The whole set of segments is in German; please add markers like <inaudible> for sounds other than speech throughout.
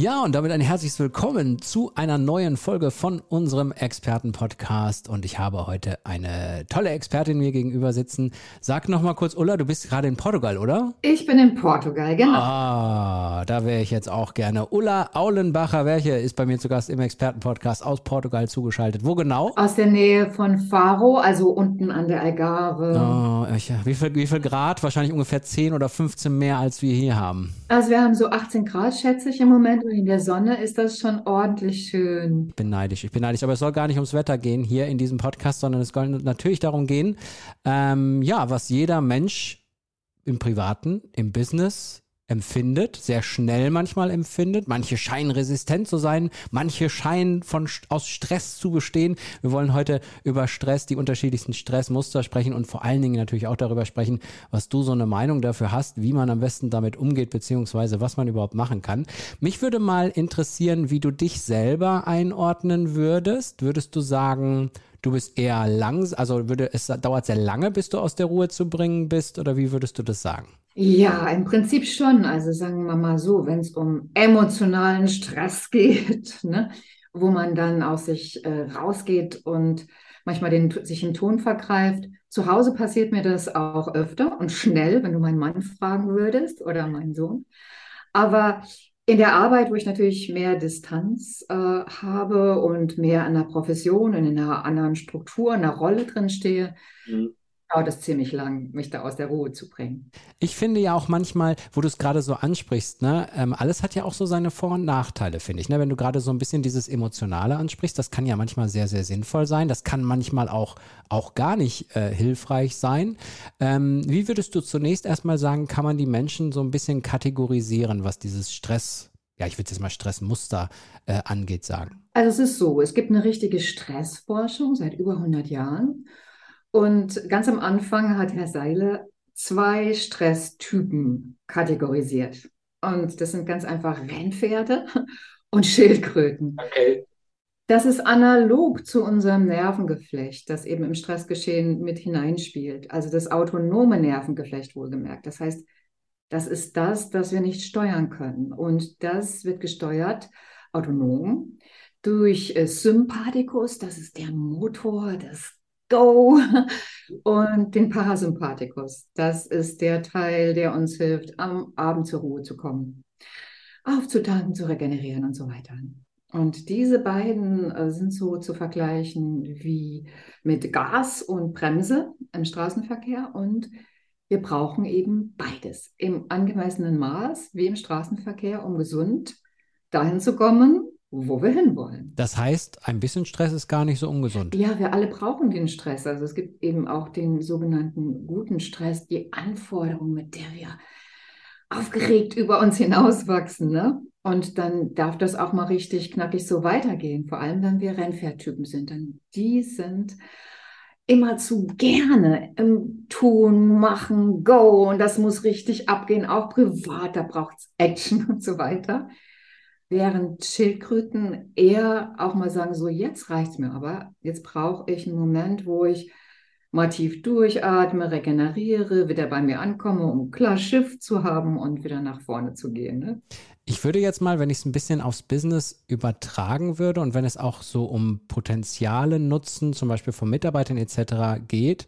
Ja, und damit ein herzliches Willkommen zu einer neuen Folge von unserem Experten-Podcast. Und ich habe heute eine tolle Expertin mir gegenüber sitzen. Sag noch mal kurz, Ulla, du bist gerade in Portugal, oder? Ich bin in Portugal, genau. Ah, da wäre ich jetzt auch gerne. Ulla Aulenbacher, welche ist bei mir zu Gast im Experten-Podcast aus Portugal zugeschaltet. Wo genau? Aus der Nähe von Faro, also unten an der Algarve. Oh, ich, wie, viel, wie viel Grad? Wahrscheinlich ungefähr 10 oder 15 mehr, als wir hier haben. Also wir haben so 18 Grad, schätze ich im Moment. In der Sonne ist das schon ordentlich schön. Ich bin neidisch, ich bin neidisch. Aber es soll gar nicht ums Wetter gehen hier in diesem Podcast, sondern es soll natürlich darum gehen, ähm, ja, was jeder Mensch im Privaten, im Business, empfindet, sehr schnell manchmal empfindet. Manche scheinen resistent zu sein, manche scheinen von, aus Stress zu bestehen. Wir wollen heute über Stress, die unterschiedlichsten Stressmuster sprechen und vor allen Dingen natürlich auch darüber sprechen, was du so eine Meinung dafür hast, wie man am besten damit umgeht, beziehungsweise was man überhaupt machen kann. Mich würde mal interessieren, wie du dich selber einordnen würdest. Würdest du sagen, du bist eher langsam, also würde es dauert sehr lange, bis du aus der Ruhe zu bringen bist, oder wie würdest du das sagen? Ja, im Prinzip schon. Also sagen wir mal so, wenn es um emotionalen Stress <laughs> geht, ne, wo man dann aus sich äh, rausgeht und manchmal den, sich im Ton vergreift. Zu Hause passiert mir das auch öfter und schnell, wenn du meinen Mann fragen würdest oder meinen Sohn. Aber in der Arbeit, wo ich natürlich mehr Distanz äh, habe und mehr an der Profession und in einer anderen Struktur, in einer Rolle drin stehe, mhm dauert es ziemlich lang, mich da aus der Ruhe zu bringen. Ich finde ja auch manchmal, wo du es gerade so ansprichst, ne, ähm, alles hat ja auch so seine Vor- und Nachteile, finde ich. Ne? Wenn du gerade so ein bisschen dieses Emotionale ansprichst, das kann ja manchmal sehr, sehr sinnvoll sein. Das kann manchmal auch, auch gar nicht äh, hilfreich sein. Ähm, wie würdest du zunächst erstmal sagen, kann man die Menschen so ein bisschen kategorisieren, was dieses Stress ja, ich würde jetzt mal Stressmuster äh, angeht, sagen? Also es ist so, es gibt eine richtige Stressforschung seit über 100 Jahren. Und ganz am Anfang hat Herr Seile zwei Stresstypen kategorisiert. Und das sind ganz einfach Rennpferde <laughs> und Schildkröten. Okay. Das ist analog zu unserem Nervengeflecht, das eben im Stressgeschehen mit hineinspielt. Also das autonome Nervengeflecht wohlgemerkt. Das heißt, das ist das, das wir nicht steuern können. Und das wird gesteuert autonom durch äh, Sympathikus, das ist der Motor, das Go und den Parasympathikus. Das ist der Teil, der uns hilft, am Abend zur Ruhe zu kommen, aufzutanken, zu regenerieren und so weiter. Und diese beiden äh, sind so zu vergleichen wie mit Gas und Bremse im Straßenverkehr. Und wir brauchen eben beides im angemessenen Maß wie im Straßenverkehr, um gesund dahin zu kommen, wo wir hinwollen. Das heißt, ein bisschen Stress ist gar nicht so ungesund. Ja, wir alle brauchen den Stress. Also es gibt eben auch den sogenannten guten Stress, die Anforderung, mit der wir aufgeregt über uns hinauswachsen. Ne? Und dann darf das auch mal richtig knackig so weitergehen, vor allem wenn wir Rennpferdtypen sind. Denn die sind immer zu gerne im Tun, Machen, Go und das muss richtig abgehen, auch privat, da braucht es Action <laughs> und so weiter. Während Schildkröten eher auch mal sagen, so jetzt reicht es mir aber, jetzt brauche ich einen Moment, wo ich mal tief durchatme, regeneriere, wieder bei mir ankomme, um klar Schiff zu haben und wieder nach vorne zu gehen. Ne? Ich würde jetzt mal, wenn ich es ein bisschen aufs Business übertragen würde und wenn es auch so um Potenziale nutzen, zum Beispiel von Mitarbeitern etc. geht,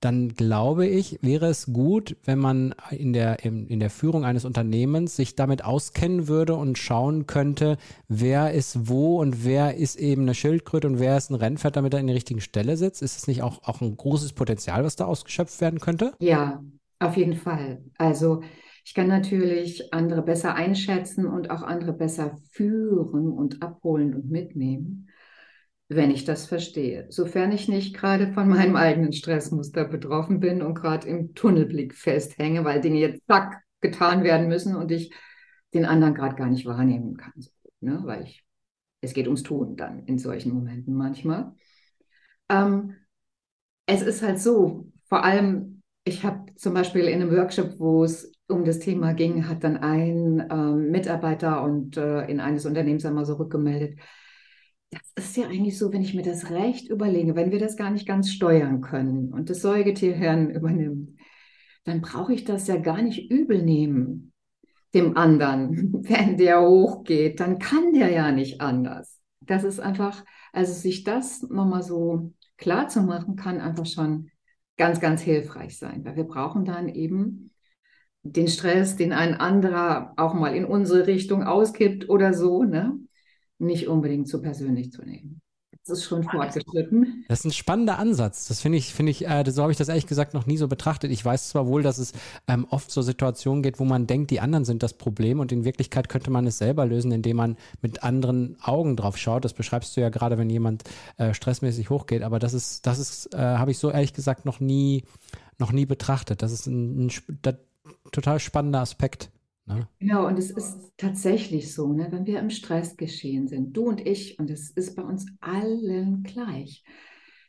dann glaube ich, wäre es gut, wenn man in der, in, in der Führung eines Unternehmens sich damit auskennen würde und schauen könnte, wer ist wo und wer ist eben eine Schildkröte und wer ist ein Rennpferd, damit er in der richtigen Stelle sitzt. Ist es nicht auch, auch ein großes Potenzial, was da ausgeschöpft werden könnte? Ja, auf jeden Fall. Also ich kann natürlich andere besser einschätzen und auch andere besser führen und abholen und mitnehmen wenn ich das verstehe. Sofern ich nicht gerade von meinem eigenen Stressmuster betroffen bin und gerade im Tunnelblick festhänge, weil Dinge jetzt zack getan werden müssen und ich den anderen gerade gar nicht wahrnehmen kann. Ne? Weil ich, es geht ums Tun dann in solchen Momenten manchmal. Ähm, es ist halt so, vor allem ich habe zum Beispiel in einem Workshop, wo es um das Thema ging, hat dann ein ähm, Mitarbeiter und äh, in eines Unternehmens einmal so rückgemeldet, das ist ja eigentlich so, wenn ich mir das recht überlege, wenn wir das gar nicht ganz steuern können und das Säugetierhirn übernimmt, dann brauche ich das ja gar nicht übel nehmen dem anderen, <laughs> wenn der hochgeht, dann kann der ja nicht anders. Das ist einfach, also sich das nochmal so klar zu machen, kann einfach schon ganz, ganz hilfreich sein, weil wir brauchen dann eben den Stress, den ein anderer auch mal in unsere Richtung auskippt oder so, ne? Nicht unbedingt zu persönlich zu nehmen. Das ist schon fortgeschritten. Das ist ein spannender Ansatz. Das finde ich, finde ich, äh, so habe ich das ehrlich gesagt noch nie so betrachtet. Ich weiß zwar wohl, dass es ähm, oft so Situationen geht, wo man denkt, die anderen sind das Problem und in Wirklichkeit könnte man es selber lösen, indem man mit anderen Augen drauf schaut. Das beschreibst du ja gerade, wenn jemand äh, stressmäßig hochgeht. Aber das ist, das ist, äh, habe ich so ehrlich gesagt noch nie, noch nie betrachtet. Das ist ein, ein, ein total spannender Aspekt. Ne? Genau, und es ist tatsächlich so, ne, wenn wir im Stress geschehen sind, du und ich, und es ist bei uns allen gleich,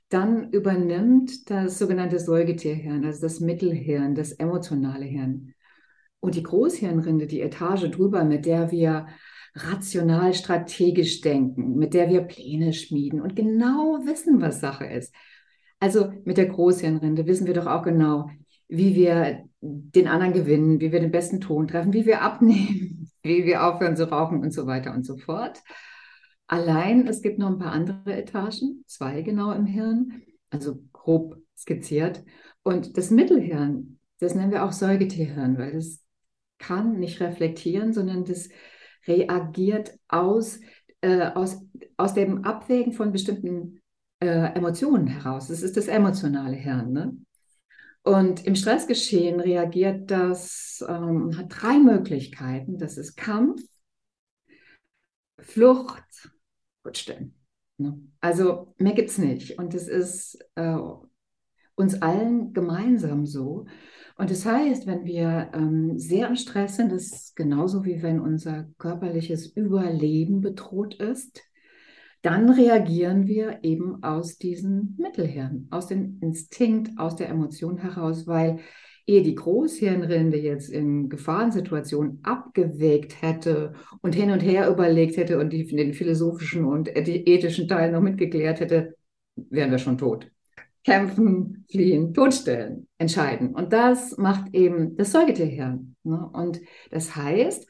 dann übernimmt das sogenannte Säugetierhirn, also das Mittelhirn, das emotionale Hirn. Und die Großhirnrinde, die Etage drüber, mit der wir rational strategisch denken, mit der wir Pläne schmieden und genau wissen, was Sache ist. Also mit der Großhirnrinde wissen wir doch auch genau, wie wir den anderen gewinnen, wie wir den besten Ton treffen, wie wir abnehmen, <laughs> wie wir aufhören zu rauchen und so weiter und so fort. Allein, es gibt noch ein paar andere Etagen, zwei genau im Hirn, also grob skizziert. Und das Mittelhirn, das nennen wir auch Säugetierhirn, weil das kann nicht reflektieren, sondern das reagiert aus, äh, aus, aus dem Abwägen von bestimmten äh, Emotionen heraus. Das ist das emotionale Hirn. Ne? Und im Stressgeschehen reagiert das, ähm, hat drei Möglichkeiten. Das ist Kampf, Flucht, Rückstellen. Ne? Also mehr gibt es nicht. Und es ist äh, uns allen gemeinsam so. Und das heißt, wenn wir ähm, sehr im Stress sind, ist genauso wie wenn unser körperliches Überleben bedroht ist, dann reagieren wir eben aus diesem Mittelhirn, aus dem Instinkt, aus der Emotion heraus, weil ehe die Großhirnrinde jetzt in Gefahrensituationen abgewägt hätte und hin und her überlegt hätte und die, den philosophischen und ethischen Teil noch mitgeklärt hätte, wären wir schon tot. Kämpfen, fliehen, totstellen, entscheiden. Und das macht eben das Säugetierhirn. Ne? Und das heißt,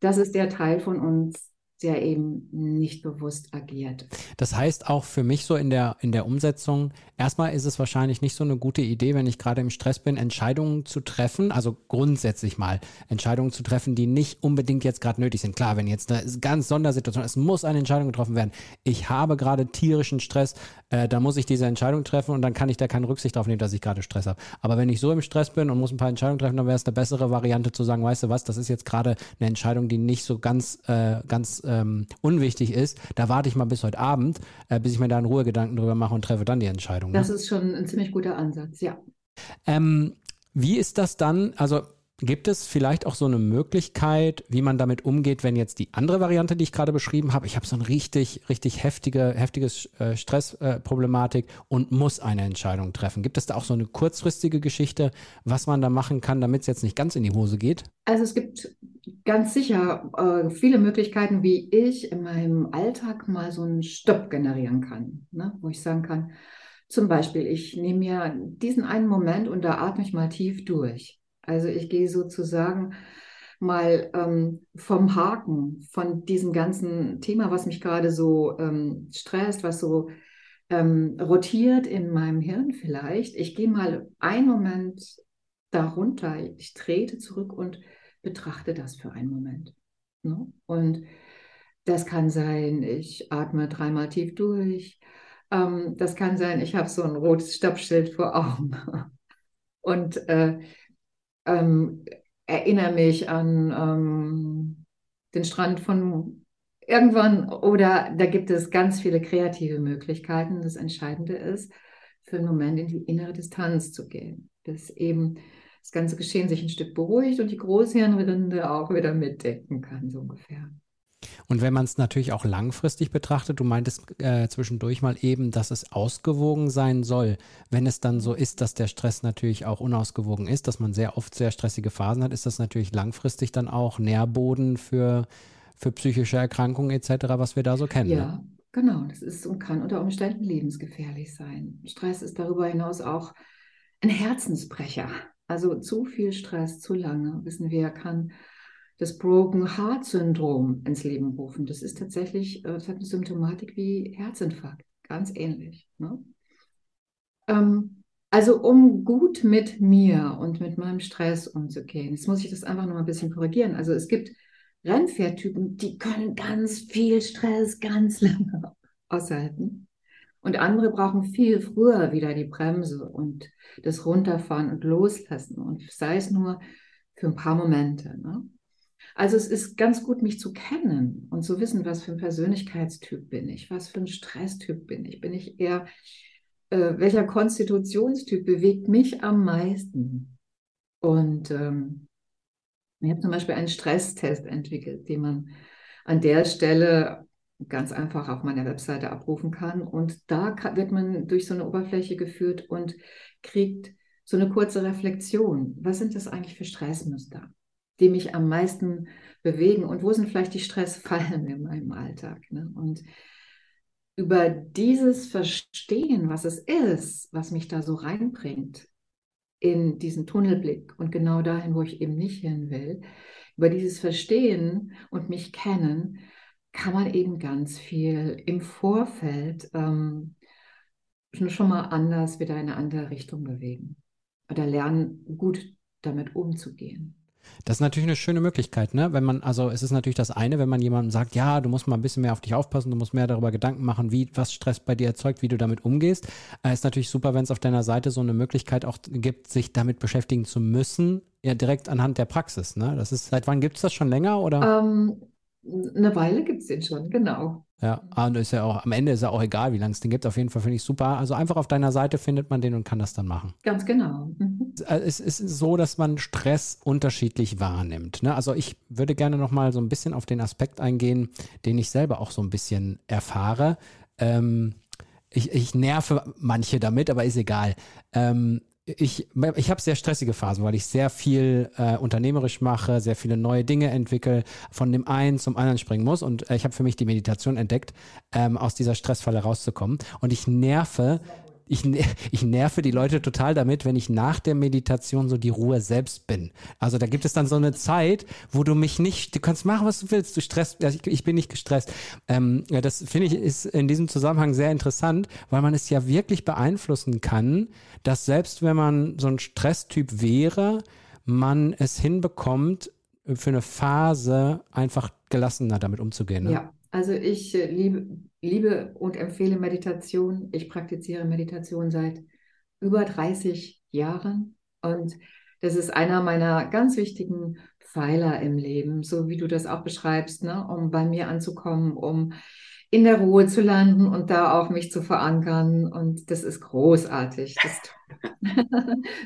das ist der Teil von uns, der eben nicht bewusst agiert. Das heißt auch für mich so in der, in der Umsetzung, erstmal ist es wahrscheinlich nicht so eine gute Idee, wenn ich gerade im Stress bin, Entscheidungen zu treffen, also grundsätzlich mal Entscheidungen zu treffen, die nicht unbedingt jetzt gerade nötig sind. Klar, wenn jetzt eine ganz Sondersituation, es muss eine Entscheidung getroffen werden. Ich habe gerade tierischen Stress, äh, da muss ich diese Entscheidung treffen und dann kann ich da keine Rücksicht darauf nehmen, dass ich gerade Stress habe. Aber wenn ich so im Stress bin und muss ein paar Entscheidungen treffen, dann wäre es eine bessere Variante zu sagen, weißt du was, das ist jetzt gerade eine Entscheidung, die nicht so ganz, äh, ganz ähm, unwichtig ist, da warte ich mal bis heute Abend, äh, bis ich mir da in Ruhe Gedanken drüber mache und treffe dann die Entscheidung. Ne? Das ist schon ein ziemlich guter Ansatz, ja. Ähm, wie ist das dann? Also Gibt es vielleicht auch so eine Möglichkeit, wie man damit umgeht, wenn jetzt die andere Variante, die ich gerade beschrieben habe, ich habe so eine richtig, richtig heftige, heftiges äh, Stressproblematik äh, und muss eine Entscheidung treffen? Gibt es da auch so eine kurzfristige Geschichte, was man da machen kann, damit es jetzt nicht ganz in die Hose geht? Also es gibt ganz sicher äh, viele Möglichkeiten, wie ich in meinem Alltag mal so einen Stopp generieren kann, ne? wo ich sagen kann, zum Beispiel, ich nehme mir diesen einen Moment und da atme ich mal tief durch. Also ich gehe sozusagen mal ähm, vom Haken von diesem ganzen Thema, was mich gerade so ähm, stresst, was so ähm, rotiert in meinem Hirn vielleicht. Ich gehe mal einen Moment darunter, ich trete zurück und betrachte das für einen Moment. Ne? Und das kann sein, ich atme dreimal tief durch. Ähm, das kann sein, ich habe so ein rotes Stoppschild vor Augen. <laughs> Und äh, ähm, erinnere mich an ähm, den Strand von irgendwann oder da gibt es ganz viele kreative Möglichkeiten. Das Entscheidende ist, für einen Moment in die innere Distanz zu gehen, bis eben das ganze Geschehen sich ein Stück beruhigt und die Großhirnrinde auch wieder mitdenken kann, so ungefähr. Und wenn man es natürlich auch langfristig betrachtet, du meintest äh, zwischendurch mal eben, dass es ausgewogen sein soll. Wenn es dann so ist, dass der Stress natürlich auch unausgewogen ist, dass man sehr oft sehr stressige Phasen hat, ist das natürlich langfristig dann auch Nährboden für, für psychische Erkrankungen etc., was wir da so kennen. Ja, ne? genau. Das ist und kann unter Umständen lebensgefährlich sein. Stress ist darüber hinaus auch ein Herzensbrecher. Also zu viel Stress, zu lange, wissen wir, kann das Broken Heart Syndrom ins Leben rufen. Das ist tatsächlich, äh, das hat eine Symptomatik wie Herzinfarkt, ganz ähnlich. Ne? Ähm, also um gut mit mir und mit meinem Stress umzugehen, jetzt muss ich das einfach noch ein bisschen korrigieren. Also es gibt Rennpferdtypen, die können ganz viel Stress ganz <laughs> lange aushalten. Und andere brauchen viel früher wieder die Bremse und das Runterfahren und Loslassen. Und sei es nur für ein paar Momente. Ne? Also es ist ganz gut, mich zu kennen und zu wissen, was für ein Persönlichkeitstyp bin ich, was für ein Stresstyp bin ich. Bin ich eher, äh, welcher Konstitutionstyp bewegt mich am meisten? Und ähm, ich habe zum Beispiel einen Stresstest entwickelt, den man an der Stelle ganz einfach auf meiner Webseite abrufen kann. Und da kann, wird man durch so eine Oberfläche geführt und kriegt so eine kurze Reflexion. Was sind das eigentlich für Stressmuster? Die mich am meisten bewegen und wo sind vielleicht die Stressfallen <laughs> in meinem Alltag. Ne? Und über dieses Verstehen, was es ist, was mich da so reinbringt in diesen Tunnelblick und genau dahin, wo ich eben nicht hin will, über dieses Verstehen und mich kennen, kann man eben ganz viel im Vorfeld ähm, schon mal anders wieder in eine andere Richtung bewegen oder lernen, gut damit umzugehen. Das ist natürlich eine schöne Möglichkeit, ne? Wenn man, also es ist natürlich das eine, wenn man jemandem sagt, ja, du musst mal ein bisschen mehr auf dich aufpassen, du musst mehr darüber Gedanken machen, wie, was Stress bei dir erzeugt, wie du damit umgehst. Äh, ist natürlich super, wenn es auf deiner Seite so eine Möglichkeit auch gibt, sich damit beschäftigen zu müssen, ja direkt anhand der Praxis, ne? Das ist, seit wann gibt es das schon länger oder? Ähm, eine Weile gibt es den schon, genau. Ja, und ist ja auch, am Ende ist ja auch egal, wie lange es den gibt. Auf jeden Fall finde ich super. Also einfach auf deiner Seite findet man den und kann das dann machen. Ganz genau. Mhm. Es ist so, dass man Stress unterschiedlich wahrnimmt. Ne? Also ich würde gerne noch mal so ein bisschen auf den Aspekt eingehen, den ich selber auch so ein bisschen erfahre. Ähm, ich, ich nerve manche damit, aber ist egal. Ähm, ich, ich habe sehr stressige Phasen, weil ich sehr viel äh, unternehmerisch mache, sehr viele neue Dinge entwickle, von dem einen zum anderen springen muss. Und äh, ich habe für mich die Meditation entdeckt, ähm, aus dieser Stressfalle rauszukommen. Und ich nerve ich, ich nerve die Leute total damit, wenn ich nach der Meditation so die Ruhe selbst bin. Also da gibt es dann so eine Zeit, wo du mich nicht, du kannst machen, was du willst, du stresst, ich, ich bin nicht gestresst. Ähm, ja, das finde ich ist in diesem Zusammenhang sehr interessant, weil man es ja wirklich beeinflussen kann, dass selbst wenn man so ein Stresstyp wäre, man es hinbekommt, für eine Phase einfach gelassener damit umzugehen. Ne? Ja, also ich äh, liebe, liebe und empfehle Meditation. Ich praktiziere Meditation seit über 30 Jahren und das ist einer meiner ganz wichtigen Pfeiler im Leben, so wie du das auch beschreibst, ne? um bei mir anzukommen, um in der Ruhe zu landen und da auch mich zu verankern. Und das ist großartig. Das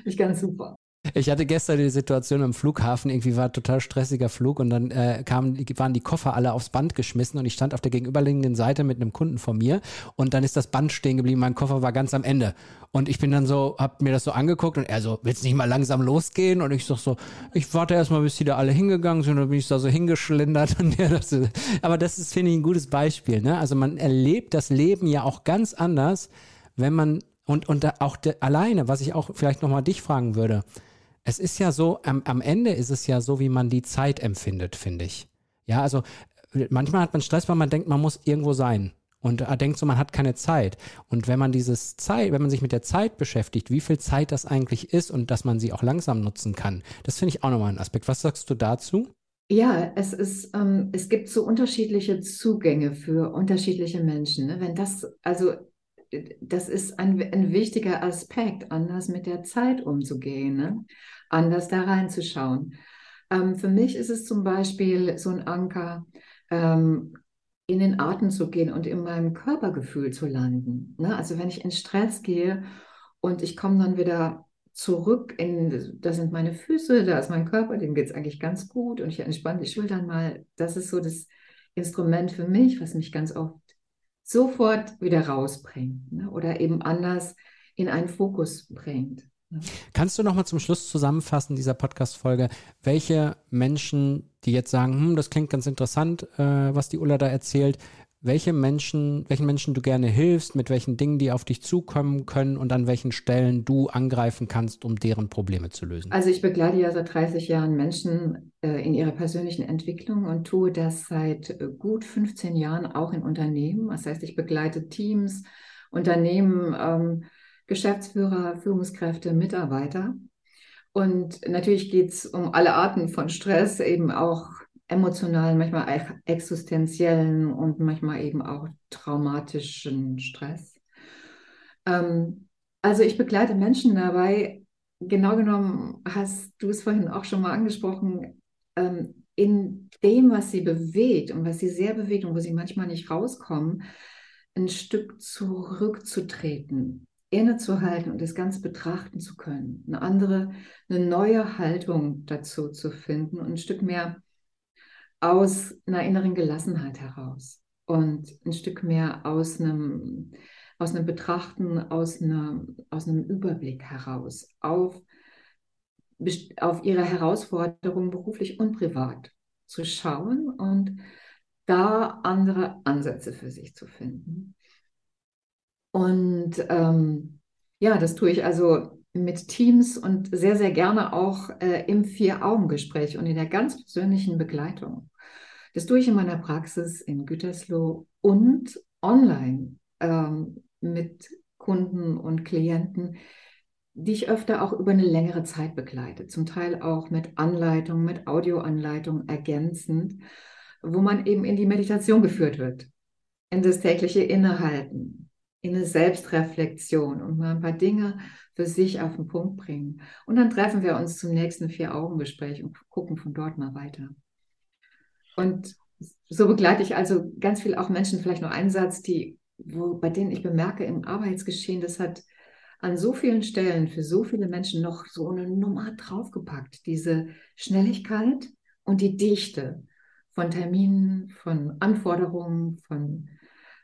ist <laughs> ganz super. Ich hatte gestern die Situation am Flughafen, irgendwie war total stressiger Flug und dann äh, kamen, waren die Koffer alle aufs Band geschmissen und ich stand auf der gegenüberliegenden Seite mit einem Kunden von mir und dann ist das Band stehen geblieben, mein Koffer war ganz am Ende. Und ich bin dann so, hab mir das so angeguckt und er so, willst nicht mal langsam losgehen? Und ich sag so, ich warte erstmal, bis die da alle hingegangen sind und dann bin ich da so hingeschlendert. <laughs> Und ja, das ist, aber das ist, finde ich, ein gutes Beispiel. Ne? Also man erlebt das Leben ja auch ganz anders, wenn man, und, und auch de, alleine, was ich auch vielleicht nochmal dich fragen würde, es ist ja so, am, am Ende ist es ja so, wie man die Zeit empfindet, finde ich. Ja, also manchmal hat man Stress, weil man denkt, man muss irgendwo sein. Und er denkt so, man hat keine Zeit. Und wenn man dieses Zeit, wenn man sich mit der Zeit beschäftigt, wie viel Zeit das eigentlich ist und dass man sie auch langsam nutzen kann, das finde ich auch nochmal ein Aspekt. Was sagst du dazu? Ja, es ist, ähm, es gibt so unterschiedliche Zugänge für unterschiedliche Menschen. Ne? Wenn das, also das ist ein, ein wichtiger Aspekt, anders mit der Zeit umzugehen, ne? anders da reinzuschauen. Ähm, für mich ist es zum Beispiel so ein Anker, ähm, in den Atem zu gehen und in meinem Körpergefühl zu landen. Ne? Also wenn ich in Stress gehe und ich komme dann wieder zurück in, da sind meine Füße, da ist mein Körper, dem geht es eigentlich ganz gut und ich entspanne die Schultern mal. Das ist so das Instrument für mich, was mich ganz oft sofort wieder rausbringt ne? oder eben anders in einen Fokus bringt. Ne? Kannst du noch mal zum Schluss zusammenfassen dieser Podcast-Folge, welche Menschen, die jetzt sagen, hm, das klingt ganz interessant, äh, was die Ulla da erzählt, welche Menschen, welchen Menschen du gerne hilfst, mit welchen Dingen die auf dich zukommen können und an welchen Stellen du angreifen kannst, um deren Probleme zu lösen. Also ich begleite ja seit 30 Jahren Menschen äh, in ihrer persönlichen Entwicklung und tue das seit äh, gut 15 Jahren auch in Unternehmen. Das heißt, ich begleite Teams, Unternehmen, ähm, Geschäftsführer, Führungskräfte, Mitarbeiter. Und natürlich geht es um alle Arten von Stress, eben auch emotionalen, manchmal existenziellen und manchmal eben auch traumatischen Stress. Ähm, also ich begleite Menschen dabei, genau genommen hast du es vorhin auch schon mal angesprochen, ähm, in dem, was sie bewegt und was sie sehr bewegt und wo sie manchmal nicht rauskommen, ein Stück zurückzutreten, innezuhalten und das Ganze betrachten zu können, eine andere, eine neue Haltung dazu zu finden und ein Stück mehr aus einer inneren Gelassenheit heraus und ein Stück mehr aus einem, aus einem Betrachten, aus, einer, aus einem Überblick heraus auf, auf ihre Herausforderungen beruflich und privat zu schauen und da andere Ansätze für sich zu finden. Und ähm, ja, das tue ich also mit Teams und sehr, sehr gerne auch äh, im Vier-Augen-Gespräch und in der ganz persönlichen Begleitung. Das tue ich in meiner Praxis in Gütersloh und online ähm, mit Kunden und Klienten, die ich öfter auch über eine längere Zeit begleite, zum Teil auch mit Anleitung, mit Audioanleitung ergänzend, wo man eben in die Meditation geführt wird, in das tägliche Innehalten, in eine Selbstreflexion und mal ein paar Dinge für sich auf den Punkt bringen. Und dann treffen wir uns zum nächsten Vier-Augen-Gespräch und gucken von dort mal weiter. Und so begleite ich also ganz viel auch Menschen, vielleicht noch einen Satz, die, wo, bei denen ich bemerke im Arbeitsgeschehen, das hat an so vielen Stellen für so viele Menschen noch so eine Nummer draufgepackt. Diese Schnelligkeit und die Dichte von Terminen, von Anforderungen, von,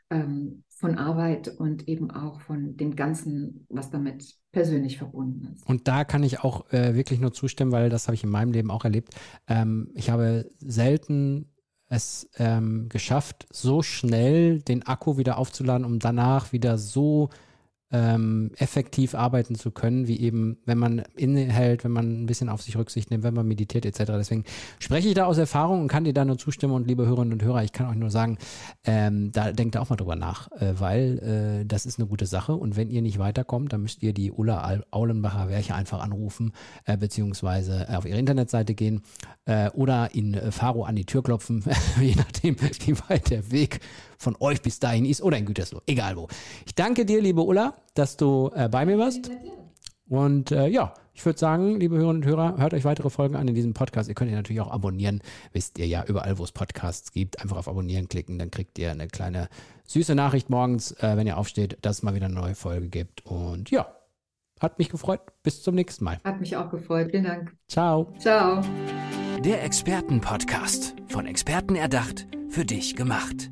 ähm, von Arbeit und eben auch von dem Ganzen, was damit persönlich verbunden ist. Und da kann ich auch äh, wirklich nur zustimmen, weil das habe ich in meinem Leben auch erlebt. Ähm, ich habe selten es ähm, geschafft, so schnell den Akku wieder aufzuladen, um danach wieder so ähm, effektiv arbeiten zu können, wie eben, wenn man innehält, wenn man ein bisschen auf sich Rücksicht nimmt, wenn man meditiert etc. Deswegen spreche ich da aus Erfahrung und kann dir da nur zustimmen und liebe Hörerinnen und Hörer, ich kann euch nur sagen, ähm, da denkt auch mal drüber nach, äh, weil äh, das ist eine gute Sache und wenn ihr nicht weiterkommt, dann müsst ihr die Ulla Aulenbacher Werche einfach anrufen, äh, beziehungsweise auf ihre Internetseite gehen äh, oder in äh, Faro an die Tür klopfen, <laughs> je nachdem, wie weit der Weg von euch bis dahin ist oder in Gütersloh, egal wo. Ich danke dir, liebe Ulla, dass du äh, bei mir warst. Und äh, ja, ich würde sagen, liebe Hörerinnen und Hörer, hört euch weitere Folgen an in diesem Podcast. Ihr könnt ihn natürlich auch abonnieren. Wisst ihr ja, überall, wo es Podcasts gibt, einfach auf Abonnieren klicken. Dann kriegt ihr eine kleine süße Nachricht morgens, äh, wenn ihr aufsteht, dass es mal wieder eine neue Folge gibt. Und ja, hat mich gefreut. Bis zum nächsten Mal. Hat mich auch gefreut. Vielen Dank. Ciao. Ciao. Der Expertenpodcast. Von Experten erdacht, für dich gemacht.